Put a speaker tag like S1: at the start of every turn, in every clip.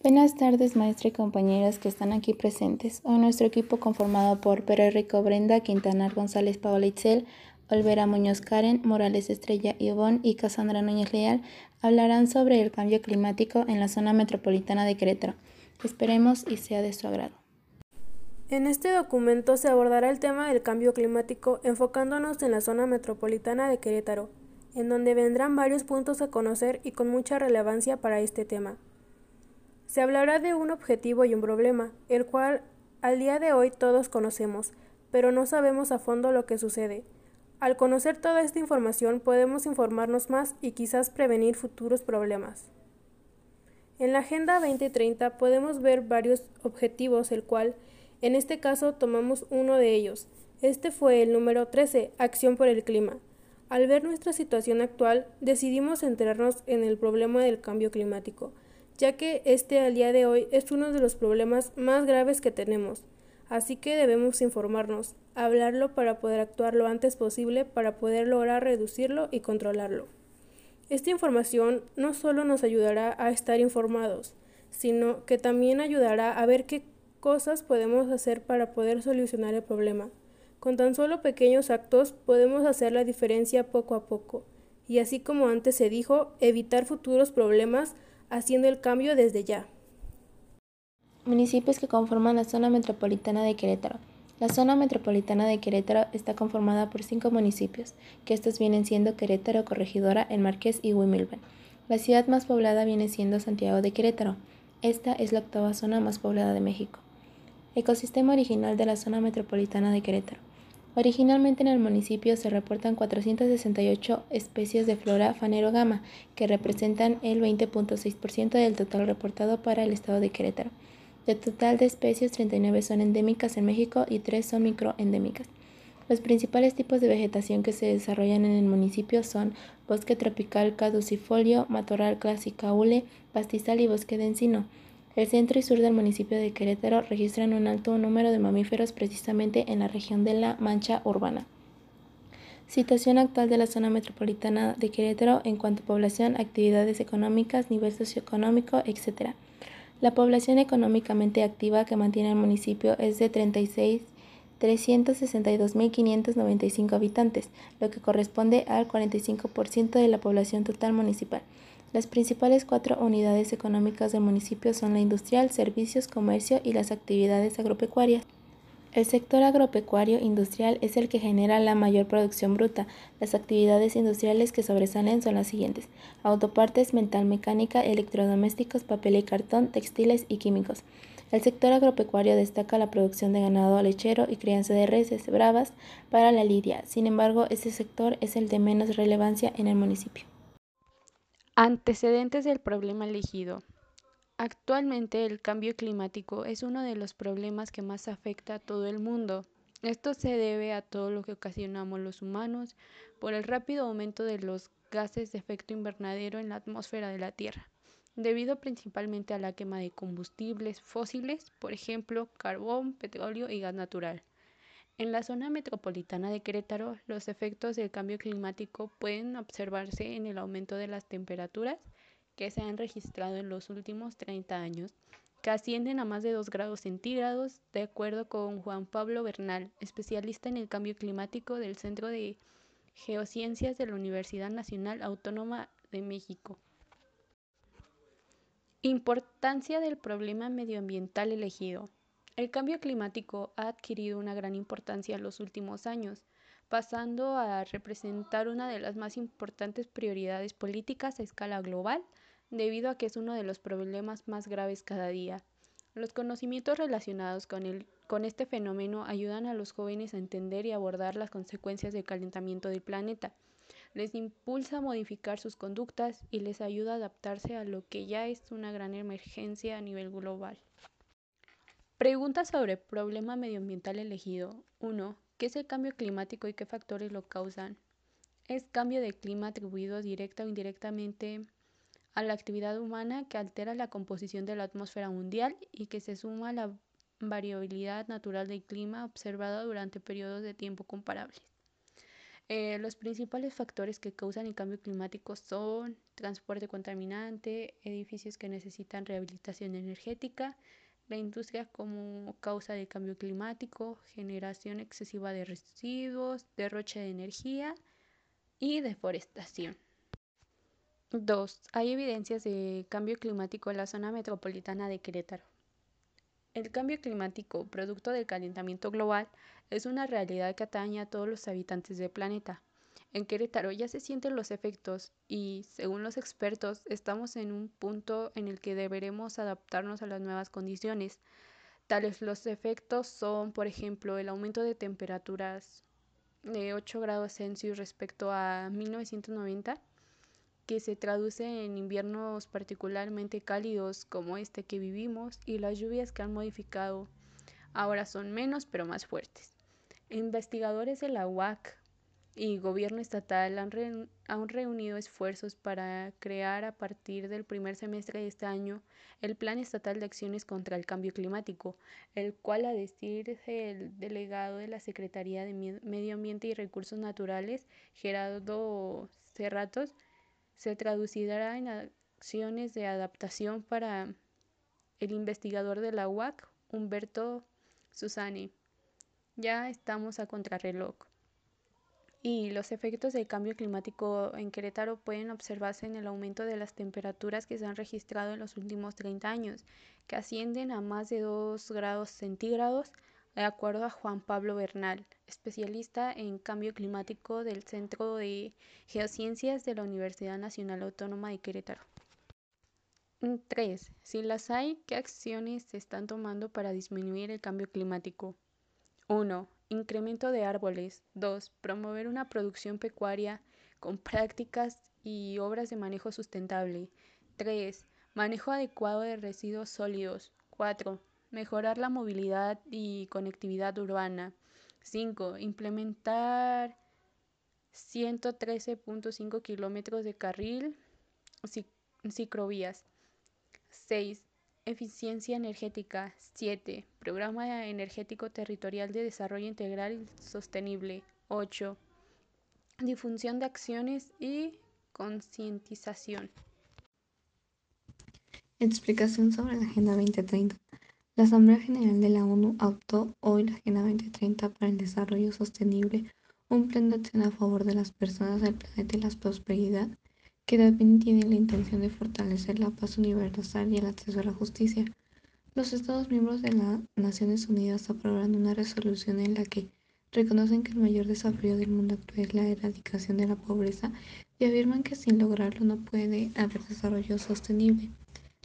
S1: Buenas tardes, maestra y compañeras que están aquí presentes. Hoy nuestro equipo conformado por Pérez Rico Brenda, Quintanar González Paola Itzel, Olvera Muñoz Karen, Morales Estrella Ivonne y Casandra Núñez Leal hablarán sobre el cambio climático en la zona metropolitana de Querétaro. Esperemos y sea de su agrado.
S2: En este documento se abordará el tema del cambio climático enfocándonos en la zona metropolitana de Querétaro, en donde vendrán varios puntos a conocer y con mucha relevancia para este tema. Se hablará de un objetivo y un problema, el cual al día de hoy todos conocemos, pero no sabemos a fondo lo que sucede. Al conocer toda esta información podemos informarnos más y quizás prevenir futuros problemas. En la Agenda 2030 podemos ver varios objetivos, el cual, en este caso, tomamos uno de ellos. Este fue el número 13, Acción por el Clima. Al ver nuestra situación actual, decidimos centrarnos en el problema del cambio climático, ya que este al día de hoy es uno de los problemas más graves que tenemos. Así que debemos informarnos, hablarlo para poder actuar lo antes posible para poder lograr reducirlo y controlarlo. Esta información no solo nos ayudará a estar informados, sino que también ayudará a ver qué cosas podemos hacer para poder solucionar el problema. Con tan solo pequeños actos podemos hacer la diferencia poco a poco, y así como antes se dijo, evitar futuros problemas haciendo el cambio desde ya.
S1: Municipios que conforman la zona metropolitana de Querétaro. La zona metropolitana de Querétaro está conformada por cinco municipios, que estos vienen siendo Querétaro, Corregidora, El Marqués y Huimilben. La ciudad más poblada viene siendo Santiago de Querétaro. Esta es la octava zona más poblada de México. Ecosistema original de la zona metropolitana de Querétaro. Originalmente en el municipio se reportan 468 especies de flora fanerogama, que representan el 20.6% del total reportado para el estado de Querétaro. De total de especies, 39 son endémicas en México y 3 son microendémicas. Los principales tipos de vegetación que se desarrollan en el municipio son bosque tropical caducifolio, matorral clásica hule, pastizal y bosque de encino. El centro y sur del municipio de Querétaro registran un alto número de mamíferos precisamente en la región de la Mancha Urbana. Situación actual de la zona metropolitana de Querétaro en cuanto a población, actividades económicas, nivel socioeconómico, etc. La población económicamente activa que mantiene el municipio es de 36 362.595 habitantes, lo que corresponde al 45% de la población total municipal. Las principales cuatro unidades económicas del municipio son la industrial, servicios, comercio y las actividades agropecuarias. El sector agropecuario industrial es el que genera la mayor producción bruta. Las actividades industriales que sobresalen son las siguientes: autopartes, mental mecánica, electrodomésticos, papel y cartón, textiles y químicos. El sector agropecuario destaca la producción de ganado lechero y crianza de reses bravas para la lidia. Sin embargo, este sector es el de menos relevancia en el municipio.
S3: Antecedentes del problema elegido. Actualmente el cambio climático es uno de los problemas que más afecta a todo el mundo. Esto se debe a todo lo que ocasionamos los humanos por el rápido aumento de los gases de efecto invernadero en la atmósfera de la Tierra, debido principalmente a la quema de combustibles fósiles, por ejemplo, carbón, petróleo y gas natural. En la zona metropolitana de Querétaro, los efectos del cambio climático pueden observarse en el aumento de las temperaturas que se han registrado en los últimos 30 años, que ascienden a más de 2 grados centígrados, de acuerdo con Juan Pablo Bernal, especialista en el cambio climático del Centro de Geociencias de la Universidad Nacional Autónoma de México. Importancia del problema medioambiental elegido. El cambio climático ha adquirido una gran importancia en los últimos años, pasando a representar una de las más importantes prioridades políticas a escala global, debido a que es uno de los problemas más graves cada día. Los conocimientos relacionados con, con este fenómeno ayudan a los jóvenes a entender y abordar las consecuencias del calentamiento del planeta. Les impulsa a modificar sus conductas y les ayuda a adaptarse a lo que ya es una gran emergencia a nivel global. Preguntas sobre problema medioambiental elegido. 1. ¿Qué es el cambio climático y qué factores lo causan? Es cambio de clima atribuido directa o indirectamente a la actividad humana que altera la composición de la atmósfera mundial y que se suma a la variabilidad natural del clima observada durante periodos de tiempo comparables. Eh, los principales factores que causan el cambio climático son transporte contaminante, edificios que necesitan rehabilitación energética, la industria como causa del cambio climático, generación excesiva de residuos, derroche de energía y deforestación. 2. Hay evidencias de cambio climático en la zona metropolitana de Querétaro. El cambio climático, producto del calentamiento global, es una realidad que atañe a todos los habitantes del planeta. En Querétaro ya se sienten los efectos y, según los expertos, estamos en un punto en el que deberemos adaptarnos a las nuevas condiciones. Tales los efectos son, por ejemplo, el aumento de temperaturas de 8 grados Celsius respecto a 1990, que se traduce en inviernos particularmente cálidos como este que vivimos y las lluvias que han modificado ahora son menos pero más fuertes. Investigadores de la UAC y gobierno estatal han, han, reunido esfuerzos para crear a partir del primer semestre de este año el Plan Estatal de Acciones contra el Cambio Climático, el cual, a decir el delegado de la Secretaría de Medio Ambiente y Recursos Naturales, Gerardo Cerratos, se traducirá en acciones de adaptación para el investigador de la UAC, Humberto Susani. Ya estamos a contrarreloj y los efectos del cambio climático en Querétaro pueden observarse en el aumento de las temperaturas que se han registrado en los últimos 30 años, que ascienden a más de 2 grados centígrados, de acuerdo a Juan Pablo Bernal, especialista en cambio climático del Centro de Geociencias de la Universidad Nacional Autónoma de Querétaro. 3. Si las hay, ¿qué acciones se están tomando para disminuir el cambio climático? 1. Incremento de árboles. 2. Promover una producción pecuaria con prácticas y obras de manejo sustentable. 3. Manejo adecuado de residuos sólidos. 4. Mejorar la movilidad y conectividad urbana. 5. Implementar 113.5 kilómetros de carril ciclovías. 6. Eficiencia energética. 7. Programa Energético Territorial de Desarrollo Integral y Sostenible. 8. Difusión de acciones y concientización.
S4: Explicación sobre la Agenda 2030. La Asamblea General de la ONU adoptó hoy la Agenda 2030 para el Desarrollo Sostenible, un plan de acción a favor de las personas, el planeta y la prosperidad que también tiene la intención de fortalecer la paz universal y el acceso a la justicia. Los Estados miembros de las Naciones Unidas aprobaron una resolución en la que reconocen que el mayor desafío del mundo actual es la erradicación de la pobreza y afirman que sin lograrlo no puede haber desarrollo sostenible.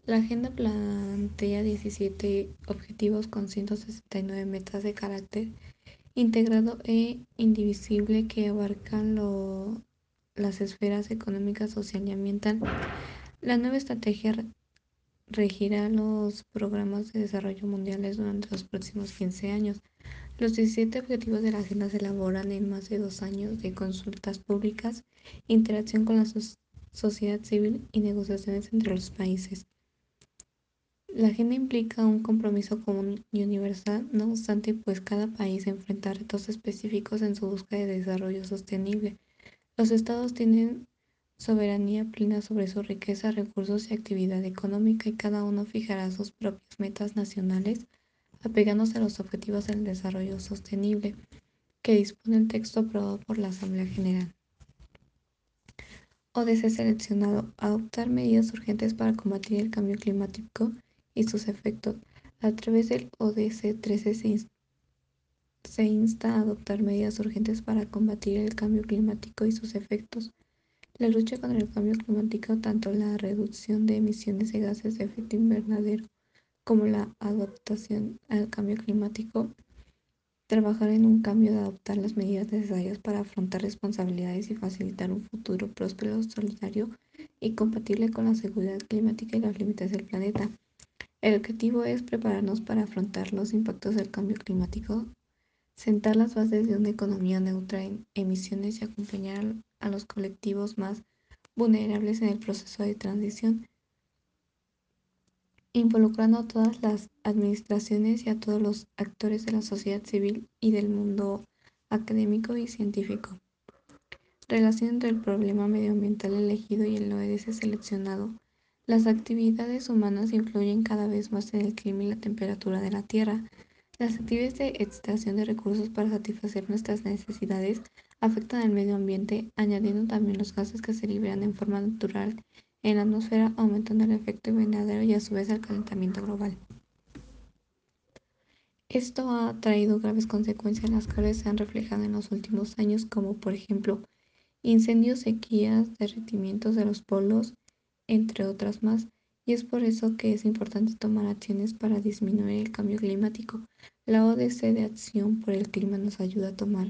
S4: La agenda plantea 17 objetivos con 169 metas de carácter integrado e indivisible que abarcan lo, las esferas económica, social y ambiental. La nueva estrategia regirá los programas de desarrollo mundiales durante los próximos 15 años. Los 17 objetivos de la agenda se elaboran en más de dos años de consultas públicas, interacción con la sociedad civil y negociaciones entre los países. La agenda implica un compromiso común y universal, no obstante, pues cada país enfrenta retos específicos en su búsqueda de desarrollo sostenible. Los estados tienen soberanía plena sobre su riqueza, recursos y actividad económica y cada uno fijará sus propias metas nacionales apegándose a los objetivos del desarrollo sostenible que dispone el texto aprobado por la Asamblea General. ODC seleccionado. Adoptar medidas urgentes para combatir el cambio climático y sus efectos. A través del ODC 13 se se insta a adoptar medidas urgentes para combatir el cambio climático y sus efectos. La lucha contra el cambio climático, tanto la reducción de emisiones de gases de efecto invernadero como la adaptación al cambio climático, trabajar en un cambio de adoptar las medidas necesarias para afrontar responsabilidades y facilitar un futuro próspero, solidario y compatible con la seguridad climática y los límites del planeta. El objetivo es prepararnos para afrontar los impactos del cambio climático sentar las bases de una economía neutra en emisiones y acompañar a los colectivos más vulnerables en el proceso de transición, involucrando a todas las administraciones y a todos los actores de la sociedad civil y del mundo académico y científico. Relación entre el problema medioambiental elegido y el ODS seleccionado. Las actividades humanas influyen cada vez más en el clima y la temperatura de la Tierra. Las actividades de extracción de recursos para satisfacer nuestras necesidades afectan al medio ambiente, añadiendo también los gases que se liberan en forma natural en la atmósfera, aumentando el efecto invernadero y a su vez el calentamiento global. Esto ha traído graves consecuencias las cuales se han reflejado en los últimos años, como por ejemplo incendios, sequías, derretimientos de los polos, entre otras más. Y es por eso que es importante tomar acciones para disminuir el cambio climático. La ODC de Acción por el Clima nos ayuda a tomar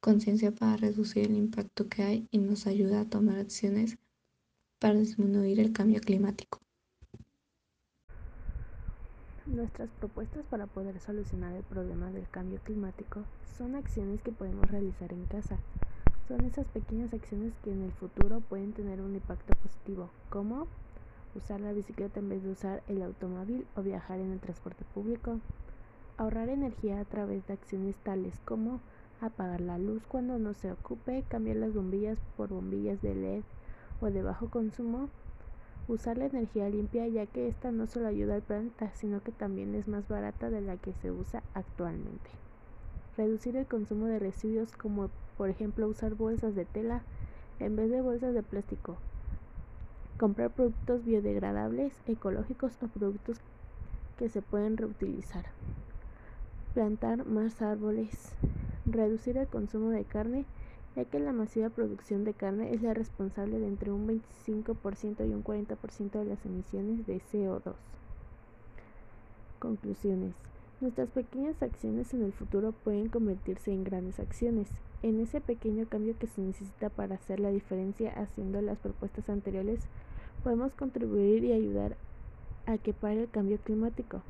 S4: conciencia para reducir el impacto que hay y nos ayuda a tomar acciones para disminuir el cambio climático.
S5: Nuestras propuestas para poder solucionar el problema del cambio climático son acciones que podemos realizar en casa. Son esas pequeñas acciones que en el futuro pueden tener un impacto positivo, como usar la bicicleta en vez de usar el automóvil o viajar en el transporte público, ahorrar energía a través de acciones tales como apagar la luz cuando no se ocupe, cambiar las bombillas por bombillas de LED o de bajo consumo, usar la energía limpia ya que esta no solo ayuda al planeta, sino que también es más barata de la que se usa actualmente. Reducir el consumo de residuos como por ejemplo usar bolsas de tela en vez de bolsas de plástico. Comprar productos biodegradables, ecológicos o productos que se pueden reutilizar. Plantar más árboles. Reducir el consumo de carne ya que la masiva producción de carne es la responsable de entre un 25% y un 40% de las emisiones de CO2. Conclusiones. Nuestras pequeñas acciones en el futuro pueden convertirse en grandes acciones. En ese pequeño cambio que se necesita para hacer la diferencia haciendo las propuestas anteriores, podemos contribuir y ayudar a que pare el cambio climático.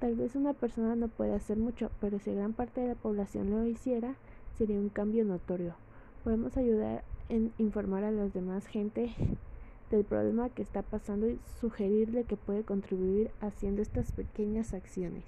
S5: Tal vez una persona no pueda hacer mucho, pero si gran parte de la población lo hiciera, sería un cambio notorio podemos ayudar en informar a las demás gente del problema que está pasando y sugerirle que puede contribuir haciendo estas pequeñas acciones.